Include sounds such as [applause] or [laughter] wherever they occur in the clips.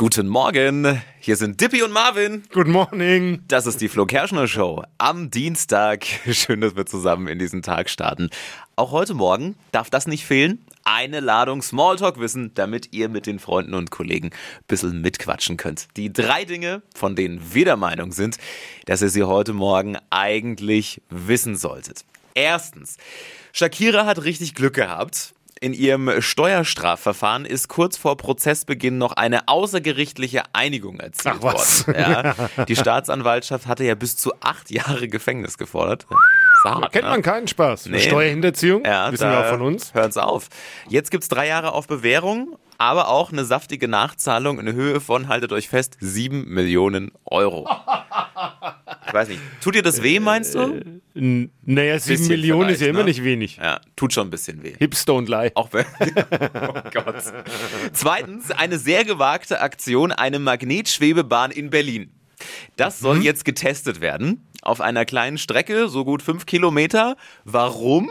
Guten Morgen, hier sind Dippy und Marvin. Good morning. Das ist die Flo Kerschner Show am Dienstag. [laughs] Schön, dass wir zusammen in diesen Tag starten. Auch heute Morgen darf das nicht fehlen. Eine Ladung Smalltalk-Wissen, damit ihr mit den Freunden und Kollegen ein bisschen mitquatschen könnt. Die drei Dinge, von denen wir der Meinung sind, dass ihr sie heute Morgen eigentlich wissen solltet. Erstens, Shakira hat richtig Glück gehabt. In ihrem Steuerstrafverfahren ist kurz vor Prozessbeginn noch eine außergerichtliche Einigung erzielt Ach, was? worden. Ja, [laughs] die Staatsanwaltschaft hatte ja bis zu acht Jahre Gefängnis gefordert. Hart, Kennt ne? man keinen Spaß. Nee. Steuerhinterziehung, Ja, wissen wir auch von uns. Hören's auf. Jetzt gibt's drei Jahre auf Bewährung, aber auch eine saftige Nachzahlung in Höhe von, haltet euch fest, sieben Millionen Euro. Ich weiß nicht. Tut dir das weh, meinst du? Naja, sieben Bisschen Millionen ist ja immer ne? nicht wenig. Ja, tut schon ein bisschen weh. Hips don't lie. Auch wenn. [laughs] Oh Gott. Zweitens, eine sehr gewagte Aktion, eine Magnetschwebebahn in Berlin. Das soll Mhm. jetzt getestet werden. Auf einer kleinen Strecke, so gut fünf Kilometer. Warum?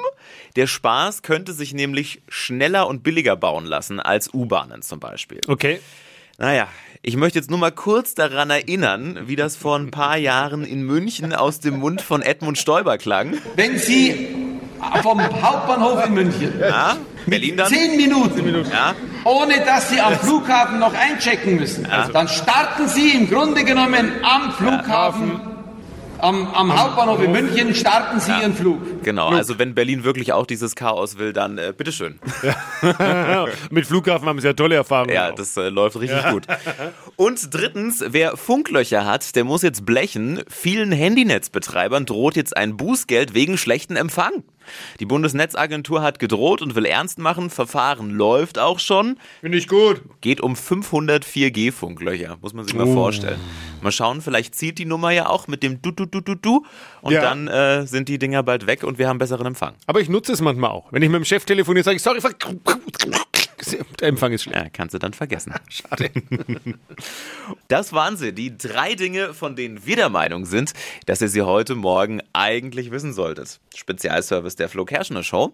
Der Spaß könnte sich nämlich schneller und billiger bauen lassen als U-Bahnen zum Beispiel. Okay. Naja, ich möchte jetzt nur mal kurz daran erinnern, wie das vor ein paar Jahren in München aus dem Mund von Edmund Stoiber klang. Wenn Sie vom Hauptbahnhof in München Ja, Berlin dann? zehn Minuten, Ja, ohne dass Sie am Flughafen noch einchecken müssen, dann starten Sie im Grunde genommen am Flughafen, am, am Hauptbahnhof in München, starten Sie Ihren Flug. genau. Also wenn Berlin wirklich auch dieses Chaos will, dann äh, bitteschön. [laughs] Mit Flughafen haben sie ja tolle Erfahrungen. Ja, auch. das äh, läuft richtig gut. Und drittens, wer Funklöcher hat, der muss jetzt blechen. Vielen Handynetzbetreibern droht jetzt ein Bußgeld wegen schlechten Empfang. Die Bundesnetzagentur hat gedroht und will ernst machen. Verfahren läuft auch schon. Finde ich gut. Geht um 500 4G-Funklöcher, muss man sich mal vorstellen. Mal schauen, vielleicht zieht die Nummer ja auch mit dem Du-Du-Du-Du-Du und Ja. dann äh, sind die Dinger bald weg und wir haben besseren Empfang. Aber ich nutze es manchmal auch. Wenn ich mit dem Chef telefoniere, sage ich, sorry, der Empfang ist schlecht. Ja, kannst du dann vergessen. [laughs] Schade. [laughs] Das waren sie, die drei Dinge, von denen wir der Meinung sind, dass ihr sie heute Morgen eigentlich wissen solltet. Spezialservice der Flo Kerschner Show.